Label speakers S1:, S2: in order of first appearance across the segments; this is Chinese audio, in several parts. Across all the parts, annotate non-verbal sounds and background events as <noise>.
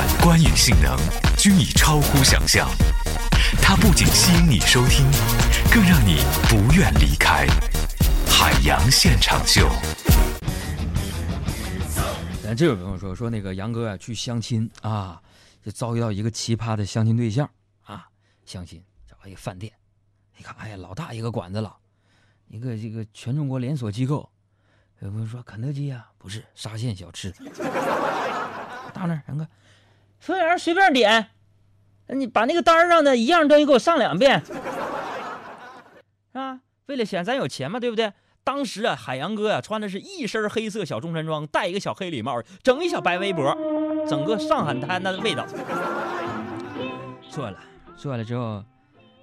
S1: 感官与性能均已超乎想象。它不仅吸引你收听，更让你不愿离开。海洋现场秀。
S2: 咱这位朋友说说那个杨哥啊去相亲啊，就遭遇到一个奇葩的相亲对象啊，相亲找了一个饭店，一看哎呀老大一个馆子了，一个这个全中国连锁机构，有朋友说肯德基啊，不是沙县小吃。<laughs> 到那儿杨哥，服务员随便点，你把那个单上的一样东西给我上两遍，啊，为了显咱有钱嘛，对不对？当时啊，海洋哥啊、穿的是一身黑色小中山装，戴一个小黑礼帽，整一小白围脖，整个上海滩的味道。坐了，坐了之后，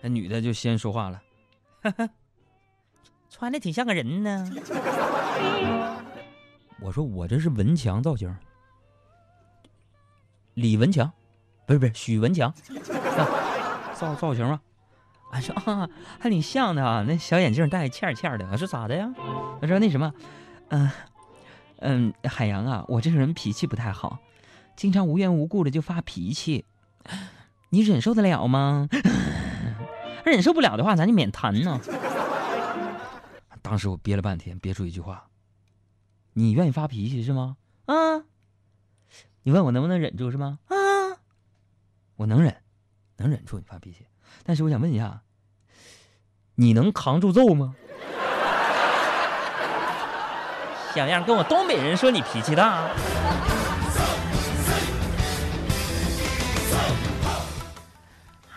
S2: 那女的就先说话了，哈哈，穿的挺像个人呢。<laughs> 我说我这是文强造型，李文强，不是不是 <laughs> 许文强，啊造造型吗？俺说啊，还挺像的啊，那小眼镜戴欠欠的。我说咋的呀？他说那什么，嗯、嗯，海洋啊，我这个人脾气不太好，经常无缘无故的就发脾气，你忍受得了吗？<laughs> 忍受不了的话，咱就免谈呢。当时我憋了半天，憋出一句话：“你愿意发脾气是吗？”啊，你问我能不能忍住是吗？啊，我能忍，能忍住你发脾气。但是我想问一下，你能扛住揍吗？小样，跟我东北人说你脾气大。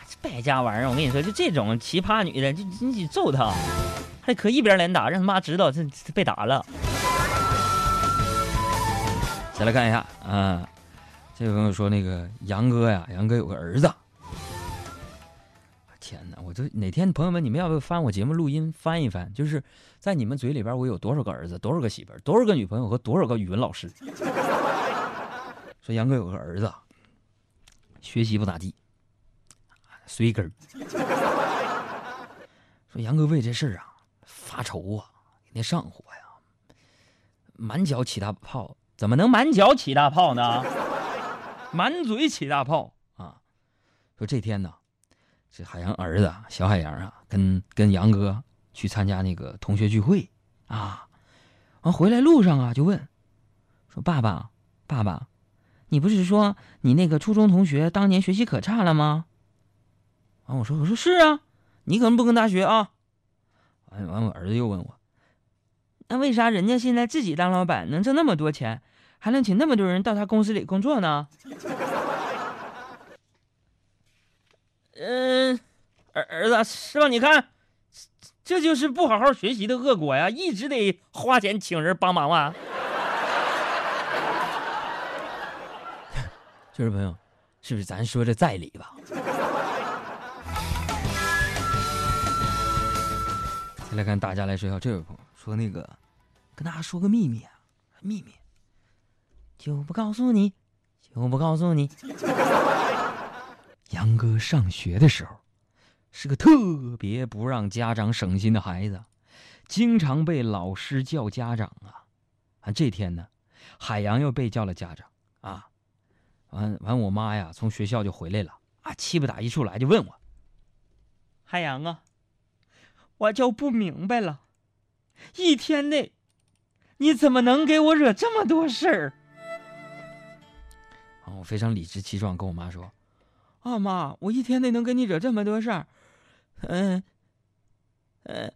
S2: 这败家玩意儿！我跟你说，就这种奇葩女的，就你得揍她，还可一边连打，让他妈知道这这被打了。再来看一下啊，这位朋友说那个杨哥呀，杨哥有个儿子。天哪！我就哪天朋友们，你们要不要翻我节目录音翻一翻？就是在你们嘴里边，我有多少个儿子，多少个媳妇，多少个女朋友和多少个语文老师？说杨哥有个儿子，学习不咋地，随根儿。说杨哥为这事儿啊发愁啊，那上火呀，满脚起大泡，怎么能满脚起大泡呢？满嘴起大泡啊！说这天呢。这海洋儿子小海洋啊，跟跟杨哥去参加那个同学聚会啊，完回来路上啊，就问说：“爸爸，爸爸，你不是说你那个初中同学当年学习可差了吗？”完我说：“我说是啊，你可能不跟他学啊。”完完我儿子又问我：“那为啥人家现在自己当老板，能挣那么多钱，还能请那么多人到他公司里工作呢？” <laughs> 嗯，儿儿子是吧？你看，这就是不好好学习的恶果呀！一直得花钱请人帮忙啊。<laughs> 就是朋友，是不是咱说的在理吧？<laughs> 再来看大家来说一下，这位朋友说那个，跟大家说个秘密啊，秘密，就不告诉你，就不告诉你。杨哥上学的时候，是个特别不让家长省心的孩子，经常被老师叫家长啊。啊，这天呢，海洋又被叫了家长啊。完完，我妈呀从学校就回来了啊，气不打一处来，就问我：“海洋啊，我就不明白了，一天内你怎么能给我惹这么多事儿？”我非常理直气壮跟我妈说。啊妈，我一天内能给你惹这么多事儿，嗯，呃，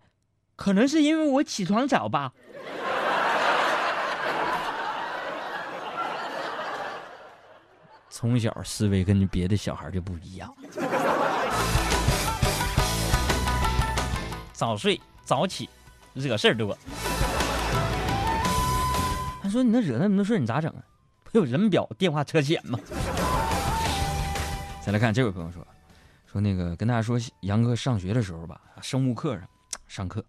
S2: 可能是因为我起床早吧。从小思维跟别的小孩就不一样，早睡早起，惹事儿多。他说：“你那惹那么多事儿，你咋整啊？不有人表、电话、车险吗？”再来看这位朋友说，说那个跟大家说，杨哥上学的时候吧，生物课上上课，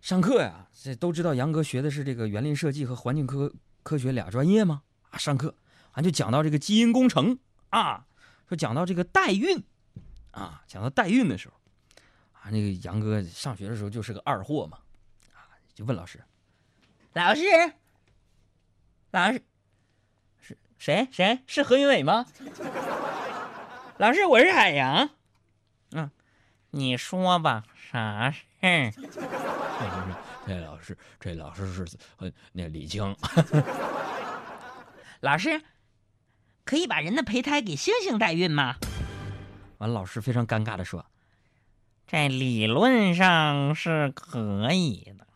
S2: 上课呀，这都知道杨哥学的是这个园林设计和环境科科学俩专业吗？啊，上课俺就讲到这个基因工程啊，说讲到这个代孕啊，讲到代孕的时候啊，那个杨哥上学的时候就是个二货嘛，啊，就问老师，老师，老师。是谁谁是何云伟吗？老师，我是海洋。嗯，你说吧，啥事儿？<laughs>
S3: 这老师，这老师是呃那李菁。<laughs>
S2: 老师，可以把人的胚胎给猩猩代孕吗？完，老师非常尴尬的说：“这理论上是可以的，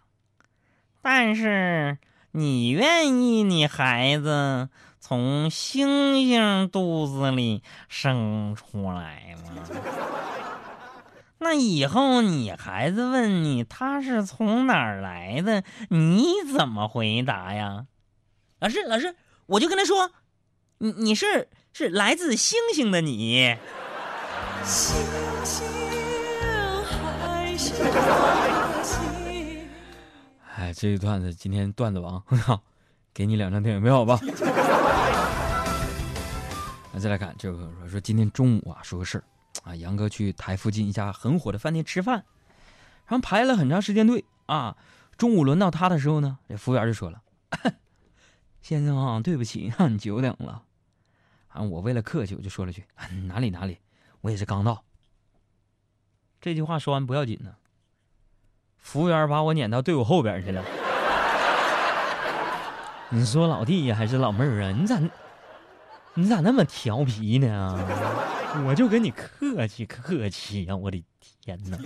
S2: 但是你愿意你孩子从猩猩肚子里生出来吗？那以后你孩子问你他是从哪儿来的，你怎么回答呀？”老师，老师。我就跟他说：“你你是是来自星星的你。”星星还是哎，这一段子今天段子王，<laughs> 给你两张电影票吧。<laughs> 那再来看这个朋友说说今天中午啊说个事儿啊，杨哥去台附近一家很火的饭店吃饭，然后排了很长时间队啊，中午轮到他的时候呢，这服务员就说了。<laughs> 先生啊，对不起，让你久等了。啊，我为了客气，我就说了句：“哪里哪里，我也是刚到。”这句话说完不要紧呢，服务员把我撵到队伍后边去了。你说老弟还是老妹儿啊？你咋你咋那么调皮呢？<laughs> 我就跟你客气客气呀！我的天哪！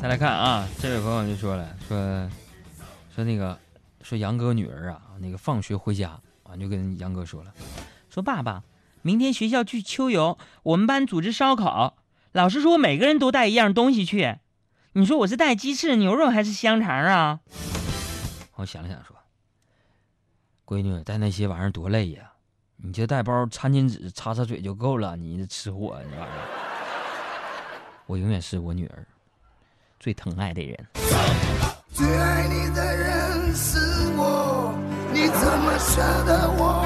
S2: 再来看啊，这位朋友就说了，说说那个说杨哥女儿啊，那个放学回家啊，就跟杨哥说了，说爸爸，明天学校去秋游，我们班组织烧烤，老师说每个人都带一样东西去，你说我是带鸡翅、牛肉还是香肠啊？我想了想说，闺女带那些玩意儿多累呀，你就带包餐巾纸擦擦嘴就够了，你这吃货你玩意儿，我永远是我女儿。最疼爱的人。最爱你的人是我，你怎么舍得我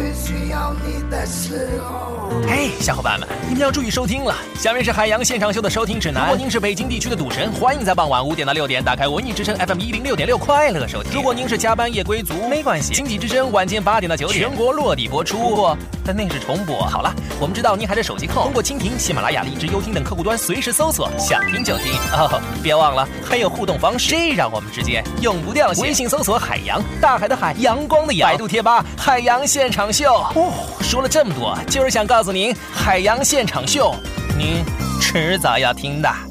S2: 最需要你的时候，
S4: 嘿，小伙伴们，你们要注意收听了。下面是海洋现场秀的收听指南。如果您是北京地区的赌神，欢迎在傍晚五点到六点打开文艺之声 FM 一零六点六快乐收听。如果您是加班夜归族，没关系，经济之声晚间八点到九点全国落地播出。不过，但那是重播。好了，我们知道您还在手机控，通过蜻蜓、喜马拉雅、荔枝、优听等客户端随时搜索，想听就听。哦，别忘了还有互动方式，这让我们之间永不掉线。微信搜索海洋，大海的海，阳光的阳。百度贴吧海。洋现秀哦，说了这么多，就是想告诉您，海洋现场秀，您迟早要听的。